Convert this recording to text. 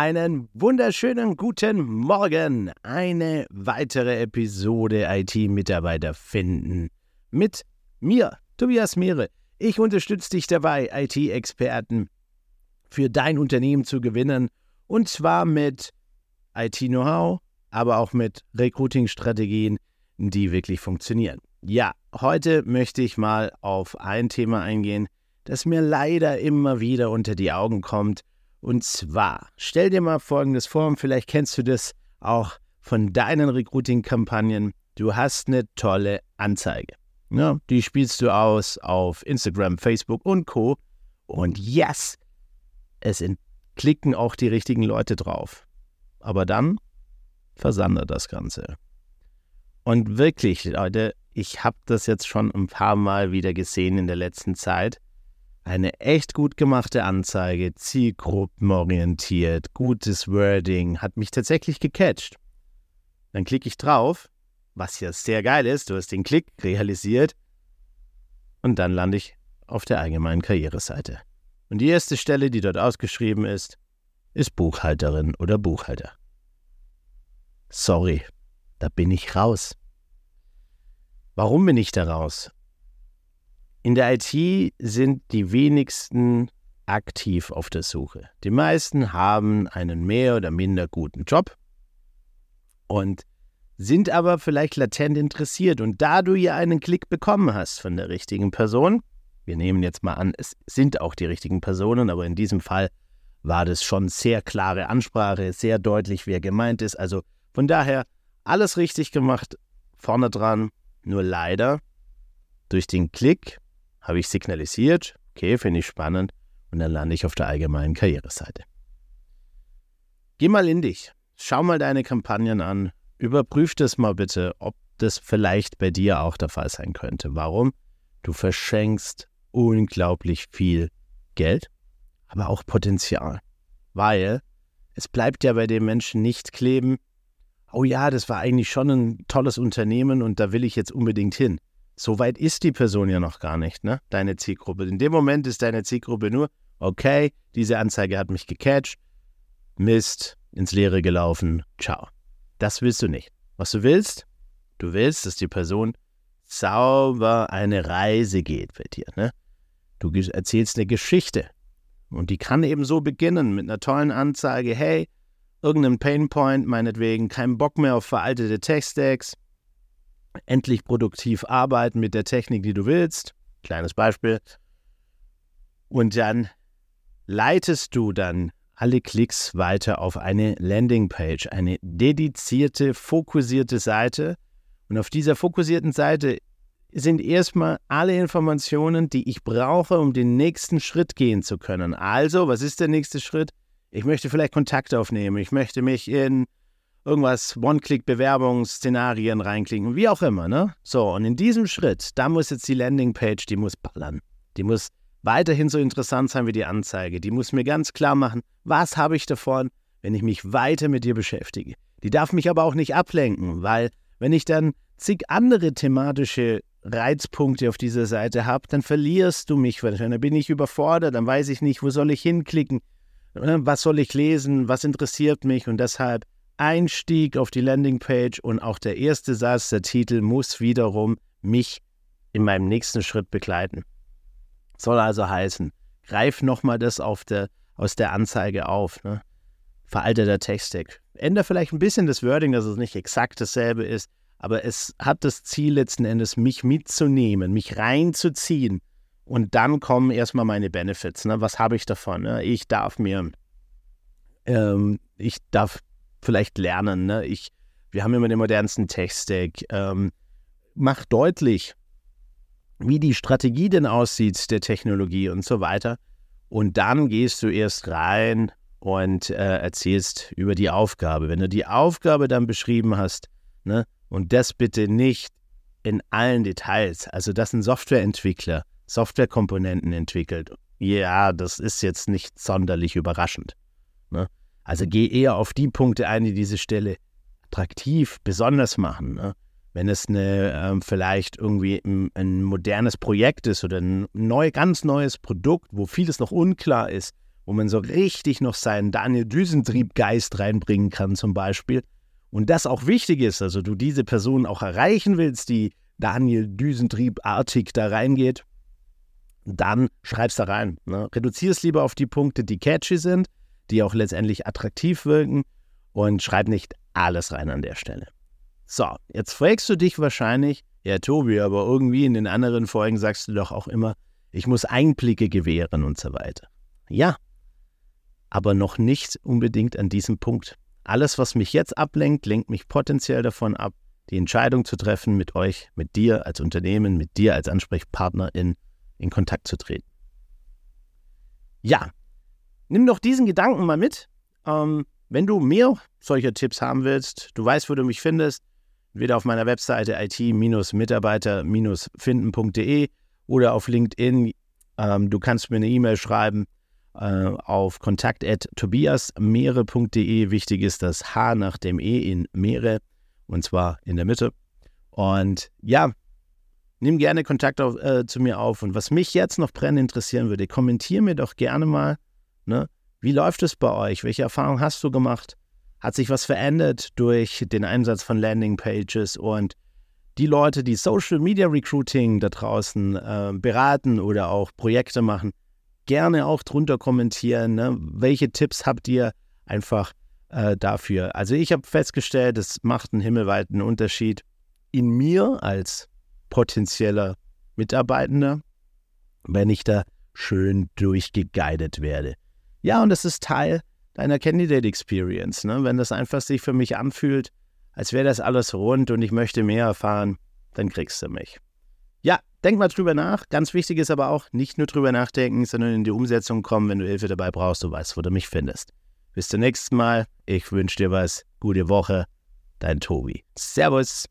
Einen wunderschönen guten Morgen. Eine weitere Episode IT-Mitarbeiter finden. Mit mir, Tobias Meere. Ich unterstütze dich dabei, IT-Experten für dein Unternehmen zu gewinnen. Und zwar mit IT-Know-how, aber auch mit Recruiting-Strategien, die wirklich funktionieren. Ja, heute möchte ich mal auf ein Thema eingehen, das mir leider immer wieder unter die Augen kommt. Und zwar, stell dir mal Folgendes vor, und vielleicht kennst du das auch von deinen Recruiting-Kampagnen. Du hast eine tolle Anzeige. Ja, die spielst du aus auf Instagram, Facebook und Co. Und yes, es klicken auch die richtigen Leute drauf. Aber dann versandet das Ganze. Und wirklich, Leute, ich habe das jetzt schon ein paar Mal wieder gesehen in der letzten Zeit. Eine echt gut gemachte Anzeige, zielgruppenorientiert, gutes Wording, hat mich tatsächlich gecatcht. Dann klicke ich drauf, was ja sehr geil ist, du hast den Klick realisiert und dann lande ich auf der allgemeinen Karriereseite. Und die erste Stelle, die dort ausgeschrieben ist, ist Buchhalterin oder Buchhalter. Sorry, da bin ich raus. Warum bin ich da raus? In der IT sind die wenigsten aktiv auf der Suche. Die meisten haben einen mehr oder minder guten Job und sind aber vielleicht latent interessiert. Und da du ja einen Klick bekommen hast von der richtigen Person, wir nehmen jetzt mal an, es sind auch die richtigen Personen, aber in diesem Fall war das schon sehr klare Ansprache, sehr deutlich, wer gemeint ist. Also von daher alles richtig gemacht, vorne dran. Nur leider, durch den Klick habe ich signalisiert, okay, finde ich spannend, und dann lande ich auf der allgemeinen Karriereseite. Geh mal in dich, schau mal deine Kampagnen an, überprüf das mal bitte, ob das vielleicht bei dir auch der Fall sein könnte. Warum? Du verschenkst unglaublich viel Geld, aber auch Potenzial. Weil es bleibt ja bei den Menschen nicht kleben, oh ja, das war eigentlich schon ein tolles Unternehmen und da will ich jetzt unbedingt hin. So weit ist die Person ja noch gar nicht, ne? Deine Zielgruppe. In dem Moment ist deine Zielgruppe nur, okay, diese Anzeige hat mich gecatcht, Mist, ins Leere gelaufen, ciao. Das willst du nicht. Was du willst, du willst, dass die Person sauber eine Reise geht bei dir, ne? Du erzählst eine Geschichte. Und die kann eben so beginnen mit einer tollen Anzeige, hey, irgendein Painpoint, meinetwegen kein Bock mehr auf veraltete Tech-Stacks, endlich produktiv arbeiten mit der Technik, die du willst. Kleines Beispiel. Und dann leitest du dann alle Klicks weiter auf eine Landingpage, eine dedizierte, fokussierte Seite. Und auf dieser fokussierten Seite sind erstmal alle Informationen, die ich brauche, um den nächsten Schritt gehen zu können. Also, was ist der nächste Schritt? Ich möchte vielleicht Kontakt aufnehmen. Ich möchte mich in irgendwas One-Click-Bewerbungsszenarien reinklicken, wie auch immer, ne? So, und in diesem Schritt, da muss jetzt die Landingpage, die muss ballern. Die muss weiterhin so interessant sein wie die Anzeige. Die muss mir ganz klar machen, was habe ich davon, wenn ich mich weiter mit dir beschäftige. Die darf mich aber auch nicht ablenken, weil wenn ich dann zig andere thematische Reizpunkte auf dieser Seite habe, dann verlierst du mich. Dann bin ich überfordert, dann weiß ich nicht, wo soll ich hinklicken, was soll ich lesen, was interessiert mich und deshalb Einstieg auf die Landingpage und auch der erste Satz, der Titel muss wiederum mich in meinem nächsten Schritt begleiten. Soll also heißen, greif nochmal das der, aus der Anzeige auf. Ne? Veralteter Textdeck. Ändere vielleicht ein bisschen das Wording, dass es nicht exakt dasselbe ist, aber es hat das Ziel letzten Endes, mich mitzunehmen, mich reinzuziehen. Und dann kommen erstmal meine Benefits. Ne? Was habe ich davon? Ne? Ich darf mir, ähm, ich darf vielleicht lernen. Ne? Ich, wir haben immer den modernsten Tech-Stack. Ähm, mach deutlich, wie die Strategie denn aussieht der Technologie und so weiter. Und dann gehst du erst rein und äh, erzählst über die Aufgabe. Wenn du die Aufgabe dann beschrieben hast, ne, und das bitte nicht in allen Details, also dass ein Softwareentwickler Softwarekomponenten entwickelt, ja, das ist jetzt nicht sonderlich überraschend. Also geh eher auf die Punkte ein, die diese Stelle attraktiv, besonders machen. Ne? Wenn es eine, ähm, vielleicht irgendwie ein, ein, modernes Projekt ist oder ein neu, ganz neues Produkt, wo vieles noch unklar ist, wo man so richtig noch seinen Daniel Düsentrieb-Geist reinbringen kann, zum Beispiel. Und das auch wichtig ist, also du diese Person auch erreichen willst, die Daniel Düsentrieb-artig da reingeht, dann schreib's da rein. Ne? Reduzier es lieber auf die Punkte, die catchy sind, die auch letztendlich attraktiv wirken und schreib nicht alles rein an der Stelle. So, jetzt fragst du dich wahrscheinlich, ja Tobi, aber irgendwie in den anderen Folgen sagst du doch auch immer, ich muss Einblicke gewähren und so weiter. Ja, aber noch nicht unbedingt an diesem Punkt. Alles, was mich jetzt ablenkt, lenkt mich potenziell davon ab, die Entscheidung zu treffen, mit euch, mit dir als Unternehmen, mit dir als Ansprechpartner in, in Kontakt zu treten. Ja, nimm doch diesen Gedanken mal mit. Ähm, wenn du mehr solcher Tipps haben willst, du weißt, wo du mich findest, entweder auf meiner Webseite it-mitarbeiter-finden.de oder auf LinkedIn. Ähm, du kannst mir eine E-Mail schreiben äh, auf kontakt.tobiasmeere.de. Wichtig ist das H nach dem E in Meere und zwar in der Mitte. Und ja, nimm gerne Kontakt auf, äh, zu mir auf. Und was mich jetzt noch brennend interessieren würde, kommentier mir doch gerne mal, ne? wie läuft es bei euch? Welche Erfahrungen hast du gemacht? Hat sich was verändert durch den Einsatz von Landingpages und die Leute, die Social Media Recruiting da draußen äh, beraten oder auch Projekte machen? gerne auch drunter kommentieren. Ne? Welche Tipps habt ihr einfach äh, dafür? Also ich habe festgestellt, es macht einen himmelweiten Unterschied in mir als potenzieller Mitarbeitender, wenn ich da schön durchgeguidet werde. Ja, und das ist Teil deiner Candidate Experience. Ne? Wenn das einfach sich für mich anfühlt, als wäre das alles rund und ich möchte mehr erfahren, dann kriegst du mich. Ja, denk mal drüber nach. Ganz wichtig ist aber auch, nicht nur drüber nachdenken, sondern in die Umsetzung kommen, wenn du Hilfe dabei brauchst. Du weißt, wo du mich findest. Bis zum nächsten Mal. Ich wünsche dir was. Gute Woche. Dein Tobi. Servus.